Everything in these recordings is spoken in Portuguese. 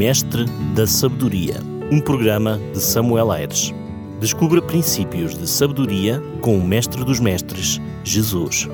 Mestre da Sabedoria, um programa de Samuel Aires. Descubra princípios de sabedoria com o Mestre dos Mestres, Jesus.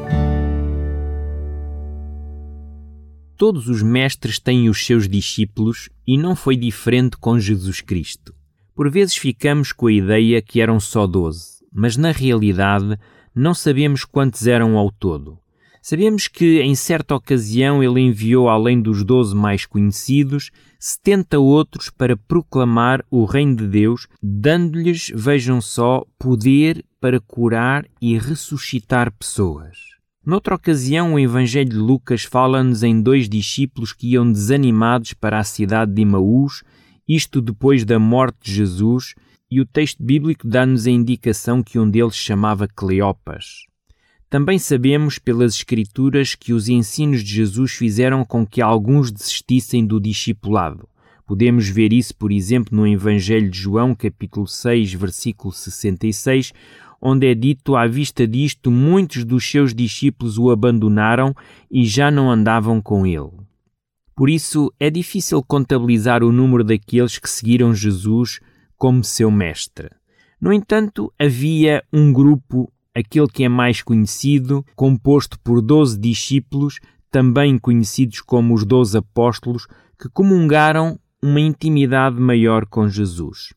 Todos os mestres têm os seus discípulos e não foi diferente com Jesus Cristo. Por vezes ficamos com a ideia que eram só doze, mas na realidade não sabemos quantos eram ao todo. Sabemos que em certa ocasião ele enviou, além dos doze mais conhecidos, setenta outros para proclamar o reino de Deus, dando-lhes, vejam só, poder para curar e ressuscitar pessoas. Noutra ocasião, o Evangelho de Lucas fala-nos em dois discípulos que iam desanimados para a cidade de Imaús, isto depois da morte de Jesus, e o texto bíblico dá-nos a indicação que um deles chamava Cleopas. Também sabemos pelas Escrituras que os ensinos de Jesus fizeram com que alguns desistissem do discipulado. Podemos ver isso, por exemplo, no Evangelho de João, capítulo 6, versículo 66, onde é dito: À vista disto, muitos dos seus discípulos o abandonaram e já não andavam com ele. Por isso, é difícil contabilizar o número daqueles que seguiram Jesus como seu mestre. No entanto, havia um grupo aquele que é mais conhecido, composto por doze discípulos, também conhecidos como os doze apóstolos, que comungaram uma intimidade maior com Jesus.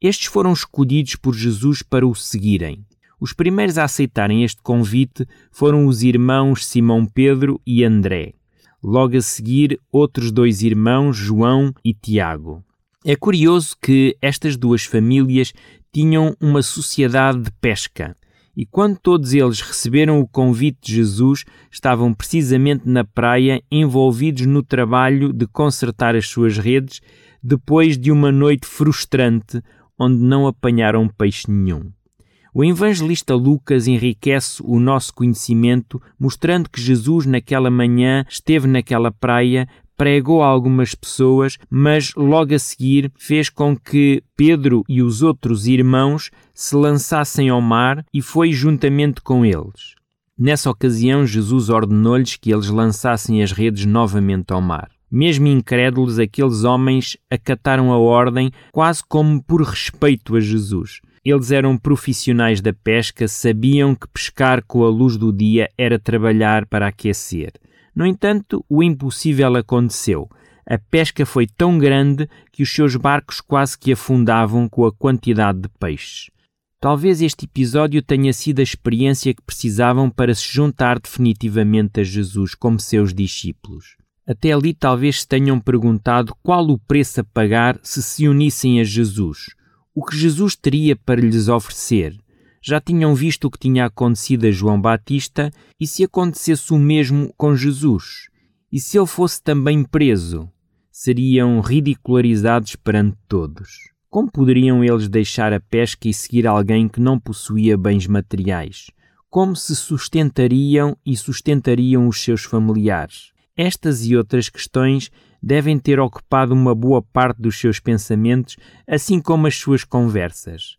Estes foram escolhidos por Jesus para o seguirem. Os primeiros a aceitarem este convite foram os irmãos Simão Pedro e André. Logo a seguir, outros dois irmãos, João e Tiago. É curioso que estas duas famílias tinham uma sociedade de pesca. E quando todos eles receberam o convite de Jesus, estavam precisamente na praia, envolvidos no trabalho de consertar as suas redes, depois de uma noite frustrante onde não apanharam peixe nenhum. O evangelista Lucas enriquece o nosso conhecimento, mostrando que Jesus, naquela manhã, esteve naquela praia pregou a algumas pessoas, mas logo a seguir fez com que Pedro e os outros irmãos se lançassem ao mar e foi juntamente com eles. Nessa ocasião, Jesus ordenou-lhes que eles lançassem as redes novamente ao mar. Mesmo incrédulos, aqueles homens acataram a ordem quase como por respeito a Jesus. Eles eram profissionais da pesca, sabiam que pescar com a luz do dia era trabalhar para aquecer. No entanto, o impossível aconteceu. A pesca foi tão grande que os seus barcos quase que afundavam com a quantidade de peixes. Talvez este episódio tenha sido a experiência que precisavam para se juntar definitivamente a Jesus como seus discípulos. Até ali talvez se tenham perguntado qual o preço a pagar se se unissem a Jesus. O que Jesus teria para lhes oferecer? Já tinham visto o que tinha acontecido a João Batista e se acontecesse o mesmo com Jesus? E se ele fosse também preso? Seriam ridicularizados perante todos. Como poderiam eles deixar a pesca e seguir alguém que não possuía bens materiais? Como se sustentariam e sustentariam os seus familiares? Estas e outras questões devem ter ocupado uma boa parte dos seus pensamentos, assim como as suas conversas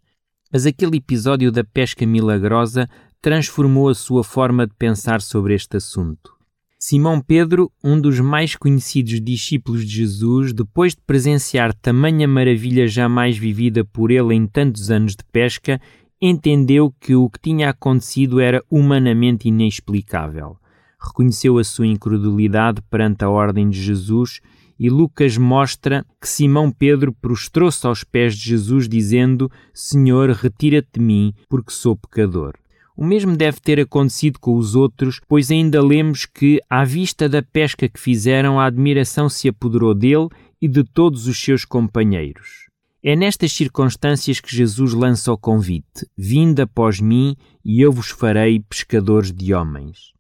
mas aquele episódio da pesca milagrosa transformou a sua forma de pensar sobre este assunto. Simão Pedro, um dos mais conhecidos discípulos de Jesus, depois de presenciar tamanha maravilha jamais vivida por ele em tantos anos de pesca, entendeu que o que tinha acontecido era humanamente inexplicável. Reconheceu a sua incredulidade perante a ordem de Jesus e Lucas mostra que Simão Pedro prostrou-se aos pés de Jesus, dizendo: Senhor, retira-te de mim, porque sou pecador. O mesmo deve ter acontecido com os outros, pois ainda lemos que, à vista da pesca que fizeram, a admiração se apoderou dele e de todos os seus companheiros. É nestas circunstâncias que Jesus lança o convite: Vinde após mim, e eu vos farei pescadores de homens.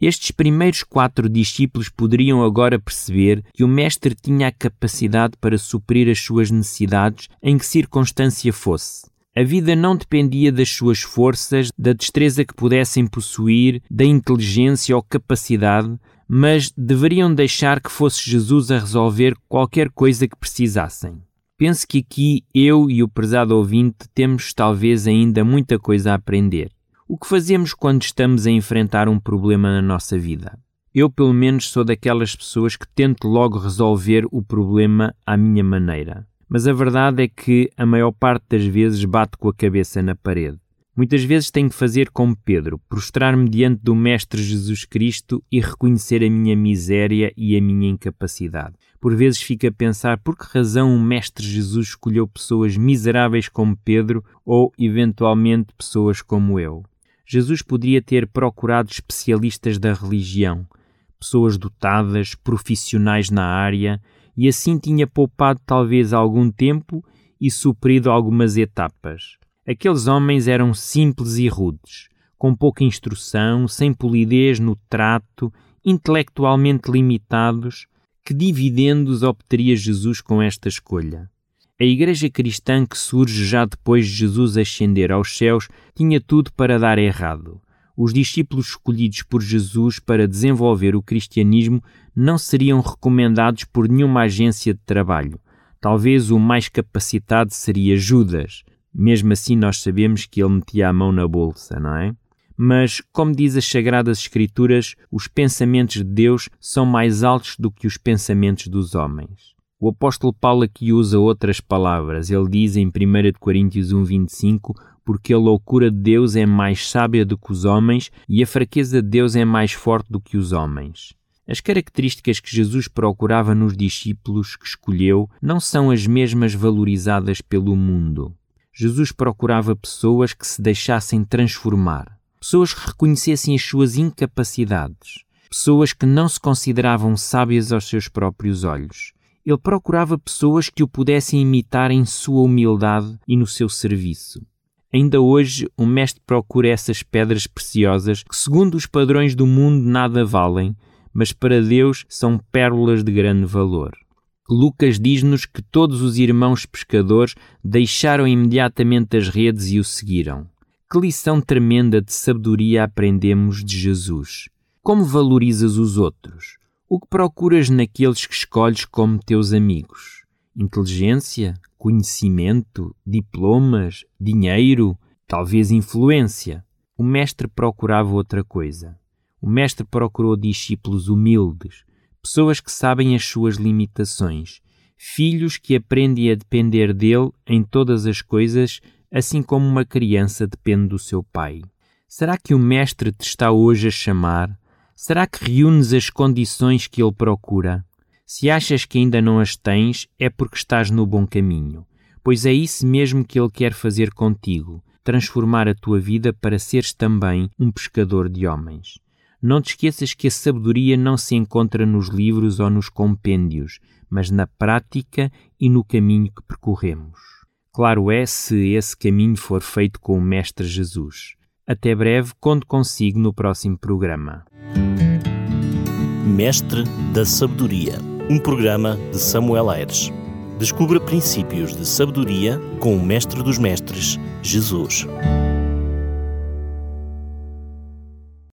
Estes primeiros quatro discípulos poderiam agora perceber que o Mestre tinha a capacidade para suprir as suas necessidades em que circunstância fosse. A vida não dependia das suas forças, da destreza que pudessem possuir, da inteligência ou capacidade, mas deveriam deixar que fosse Jesus a resolver qualquer coisa que precisassem. Penso que aqui eu e o prezado ouvinte temos talvez ainda muita coisa a aprender. O que fazemos quando estamos a enfrentar um problema na nossa vida? Eu, pelo menos, sou daquelas pessoas que tento logo resolver o problema à minha maneira. Mas a verdade é que a maior parte das vezes bate com a cabeça na parede. Muitas vezes tenho que fazer como Pedro, prostrar-me diante do Mestre Jesus Cristo e reconhecer a minha miséria e a minha incapacidade. Por vezes fico a pensar por que razão o Mestre Jesus escolheu pessoas miseráveis como Pedro ou, eventualmente, pessoas como eu. Jesus poderia ter procurado especialistas da religião, pessoas dotadas, profissionais na área, e assim tinha poupado talvez algum tempo e suprido algumas etapas. Aqueles homens eram simples e rudes, com pouca instrução, sem polidez no trato, intelectualmente limitados. Que dividendos obteria Jesus com esta escolha? A Igreja cristã que surge já depois de Jesus ascender aos céus tinha tudo para dar errado. Os discípulos escolhidos por Jesus para desenvolver o cristianismo não seriam recomendados por nenhuma agência de trabalho. Talvez o mais capacitado seria Judas, mesmo assim, nós sabemos que ele metia a mão na bolsa, não é? Mas, como diz as Sagradas Escrituras, os pensamentos de Deus são mais altos do que os pensamentos dos homens. O apóstolo Paulo aqui usa outras palavras. Ele diz em 1 Coríntios 1,25: Porque a loucura de Deus é mais sábia do que os homens e a fraqueza de Deus é mais forte do que os homens. As características que Jesus procurava nos discípulos que escolheu não são as mesmas valorizadas pelo mundo. Jesus procurava pessoas que se deixassem transformar, pessoas que reconhecessem as suas incapacidades, pessoas que não se consideravam sábias aos seus próprios olhos. Ele procurava pessoas que o pudessem imitar em sua humildade e no seu serviço. Ainda hoje, o Mestre procura essas pedras preciosas que, segundo os padrões do mundo, nada valem, mas para Deus são pérolas de grande valor. Lucas diz-nos que todos os irmãos pescadores deixaram imediatamente as redes e o seguiram. Que lição tremenda de sabedoria aprendemos de Jesus. Como valorizas os outros? O que procuras naqueles que escolhes como teus amigos? Inteligência? Conhecimento? Diplomas? Dinheiro? Talvez influência? O Mestre procurava outra coisa. O Mestre procurou discípulos humildes, pessoas que sabem as suas limitações, filhos que aprendem a depender dele em todas as coisas, assim como uma criança depende do seu pai. Será que o Mestre te está hoje a chamar? Será que reúnes as condições que ele procura? Se achas que ainda não as tens, é porque estás no bom caminho, pois é isso mesmo que ele quer fazer contigo transformar a tua vida para seres também um pescador de homens. Não te esqueças que a sabedoria não se encontra nos livros ou nos compêndios, mas na prática e no caminho que percorremos. Claro é se esse caminho for feito com o Mestre Jesus. Até breve, conto consigo no próximo programa. Mestre da Sabedoria, um programa de Samuel Aires. Descubra princípios de sabedoria com o Mestre dos Mestres, Jesus.